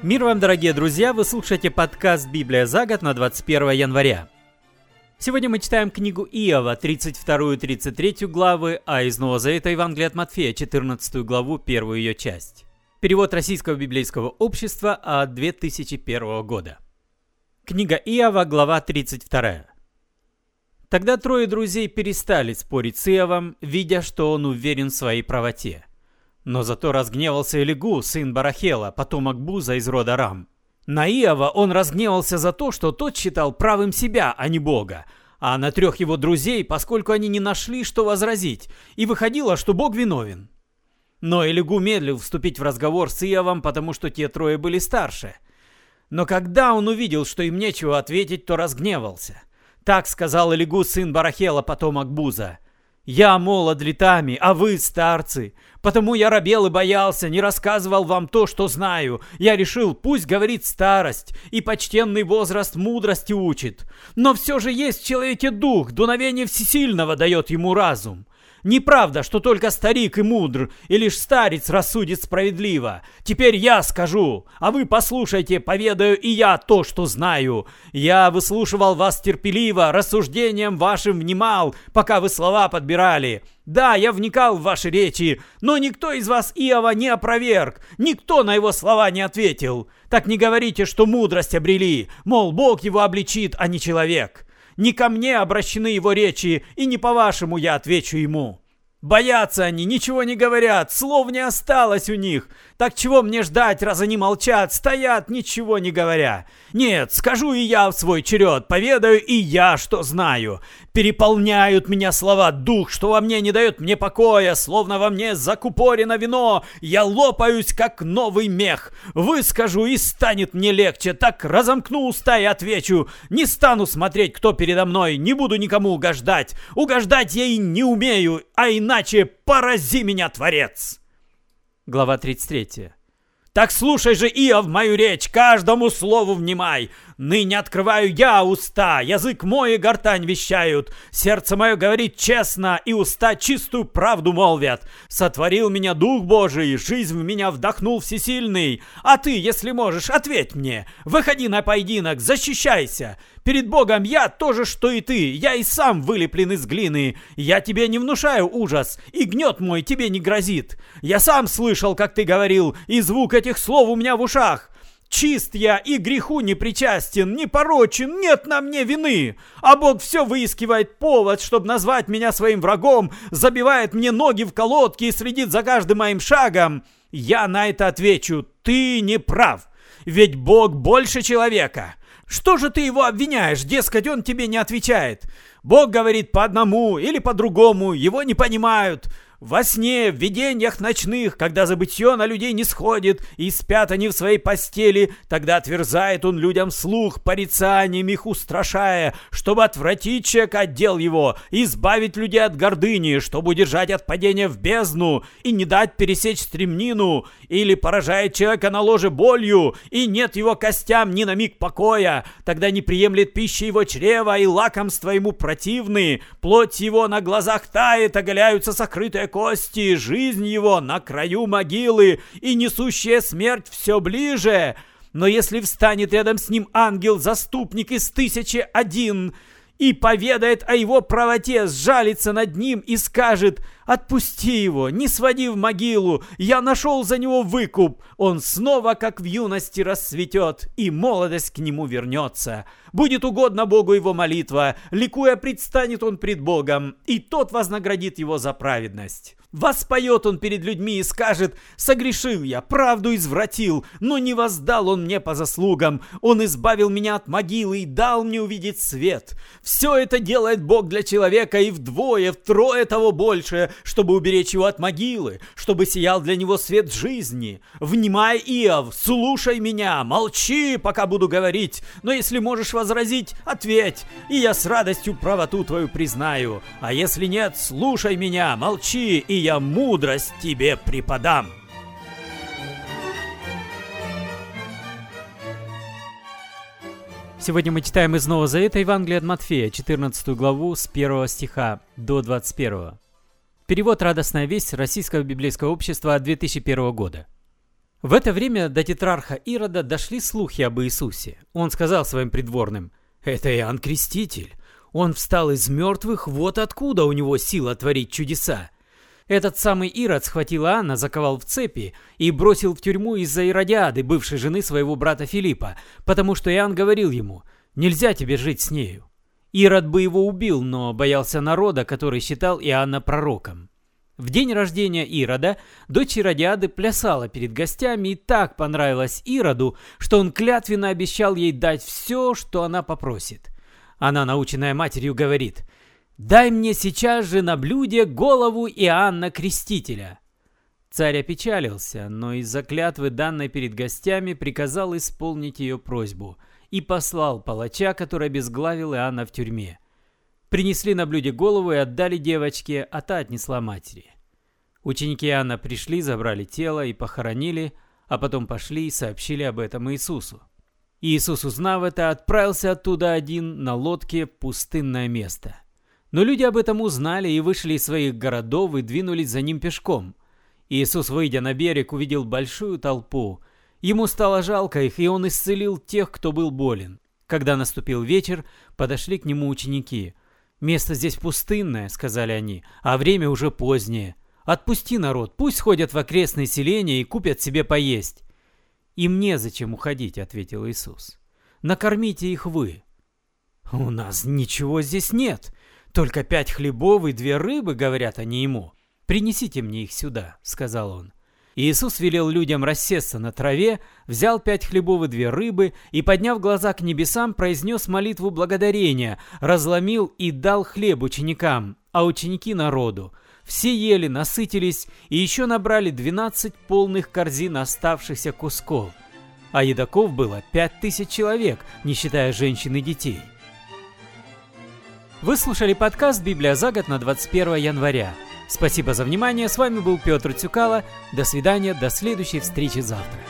Мир вам, дорогие друзья! Вы слушаете подкаст «Библия за год» на 21 января. Сегодня мы читаем книгу Иова, 32 и 33 главы, а из Нового Завета Евангелие от Матфея, 14 главу, первую ее часть. Перевод Российского библейского общества от 2001 года. Книга Иова, глава 32. Тогда трое друзей перестали спорить с Иовом, видя, что он уверен в своей правоте. Но зато разгневался Элигу, сын Барахела, потомок Буза из рода Рам. На Иова он разгневался за то, что тот считал правым себя, а не Бога, а на трех его друзей, поскольку они не нашли, что возразить, и выходило, что Бог виновен. Но Элигу медлил вступить в разговор с Иовом, потому что те трое были старше. Но когда он увидел, что им нечего ответить, то разгневался. Так сказал Элигу, сын Барахела, потомок Буза. Я молод летами, а вы старцы. Потому я робел и боялся, не рассказывал вам то, что знаю. Я решил, пусть говорит старость, и почтенный возраст мудрости учит. Но все же есть в человеке дух, дуновение всесильного дает ему разум. Неправда, что только старик и мудр, и лишь старец рассудит справедливо. Теперь я скажу, а вы послушайте, поведаю и я то, что знаю. Я выслушивал вас терпеливо, рассуждением вашим внимал, пока вы слова подбирали. Да, я вникал в ваши речи, но никто из вас Иова не опроверг, никто на его слова не ответил. Так не говорите, что мудрость обрели, мол, Бог его обличит, а не человек. Не ко мне обращены его речи, и не по-вашему я отвечу ему. Боятся они, ничего не говорят, слов не осталось у них. Так чего мне ждать, раз они молчат, стоят, ничего не говоря? Нет, скажу и я в свой черед, поведаю и я, что знаю. Переполняют меня слова дух, что во мне не дает мне покоя, словно во мне закупорено вино. Я лопаюсь, как новый мех. Выскажу и станет мне легче, так разомкну уста и отвечу. Не стану смотреть, кто передо мной, не буду никому угождать. Угождать я и не умею, а иначе порази меня, Творец. Глава 33. Так слушай же, Иов, мою речь, каждому слову внимай. Ныне открываю я уста, язык мой и гортань вещают. Сердце мое говорит честно, и уста чистую правду молвят. Сотворил меня Дух Божий, жизнь в меня вдохнул всесильный. А ты, если можешь, ответь мне. Выходи на поединок, защищайся. Перед Богом я тоже, что и ты. Я и сам вылеплен из глины. Я тебе не внушаю ужас, и гнет мой тебе не грозит. Я сам слышал, как ты говорил, и звук этих слов у меня в ушах. Чист я и греху не причастен, не порочен, нет на мне вины. А Бог все выискивает повод, чтобы назвать меня своим врагом, забивает мне ноги в колодки и следит за каждым моим шагом. Я на это отвечу, ты не прав, ведь Бог больше человека. Что же ты его обвиняешь, дескать, он тебе не отвечает? Бог говорит по одному или по другому, его не понимают. Во сне, в видениях ночных, когда забытье на людей не сходит, и спят они в своей постели, тогда отверзает он людям слух, порицанием их устрашая, чтобы отвратить человека от дел его, избавить людей от гордыни, чтобы удержать от падения в бездну, и не дать пересечь стремнину, или поражает человека на ложе болью, и нет его костям ни на миг покоя, тогда не приемлет пищи его чрева, и лакомства ему противны, плоть его на глазах тает, оголяются сокрытые кости, жизнь его на краю могилы, и несущая смерть все ближе. Но если встанет рядом с ним ангел-заступник из тысячи один и поведает о его правоте, сжалится над ним и скажет «Отпусти его, не своди в могилу, я нашел за него выкуп». Он снова, как в юности, расцветет, и молодость к нему вернется. Будет угодно Богу его молитва, ликуя предстанет он пред Богом, и тот вознаградит его за праведность. Воспоет он перед людьми и скажет, «Согрешил я, правду извратил, но не воздал он мне по заслугам. Он избавил меня от могилы и дал мне увидеть свет. Все это делает Бог для человека и вдвое, втрое того больше, чтобы уберечь его от могилы, чтобы сиял для него свет жизни. Внимай, Иов, слушай меня, молчи, пока буду говорить, но если можешь возразить, ответь, и я с радостью правоту твою признаю. А если нет, слушай меня, молчи, и я мудрость тебе преподам. Сегодня мы читаем из Нового Завета Евангелия от Матфея, 14 главу с 1 стиха до 21. Перевод «Радостная весть» Российского библейского общества 2001 года. В это время до тетрарха Ирода дошли слухи об Иисусе. Он сказал своим придворным, «Это Иоанн Креститель. Он встал из мертвых, вот откуда у него сила творить чудеса». Этот самый Ирод схватил Иоанна, заковал в цепи и бросил в тюрьму из-за Иродиады, бывшей жены своего брата Филиппа, потому что Иоанн говорил ему, «Нельзя тебе жить с нею». Ирод бы его убил, но боялся народа, который считал Иоанна пророком. В день рождения Ирода дочь Иродиады плясала перед гостями и так понравилась Ироду, что он клятвенно обещал ей дать все, что она попросит. Она, наученная матерью, говорит «Дай мне сейчас же на блюде голову Иоанна Крестителя». Царь опечалился, но из-за клятвы, данной перед гостями, приказал исполнить ее просьбу и послал палача, который обезглавил Иоанна в тюрьме. Принесли на блюде голову и отдали девочке, а та отнесла матери. Ученики Иоанна пришли, забрали тело и похоронили, а потом пошли и сообщили об этом Иисусу. Иисус, узнав это, отправился оттуда один на лодке в пустынное место. Но люди об этом узнали и вышли из своих городов и двинулись за ним пешком. Иисус, выйдя на берег, увидел большую толпу. Ему стало жалко их, и он исцелил тех, кто был болен. Когда наступил вечер, подошли к нему ученики – «Место здесь пустынное», — сказали они, — «а время уже позднее. Отпусти народ, пусть ходят в окрестные селения и купят себе поесть». «Им незачем уходить», — ответил Иисус. «Накормите их вы». «У нас ничего здесь нет, только пять хлебов и две рыбы», — говорят они ему. «Принесите мне их сюда», — сказал он. Иисус велел людям рассесться на траве, взял пять хлебов и две рыбы и, подняв глаза к небесам, произнес молитву благодарения, разломил и дал хлеб ученикам, а ученики народу. Все ели, насытились и еще набрали 12 полных корзин оставшихся кусков. А едоков было пять тысяч человек, не считая женщин и детей. Вы слушали подкаст «Библия за год» на 21 января. Спасибо за внимание. С вами был Петр Цюкало. До свидания. До следующей встречи завтра.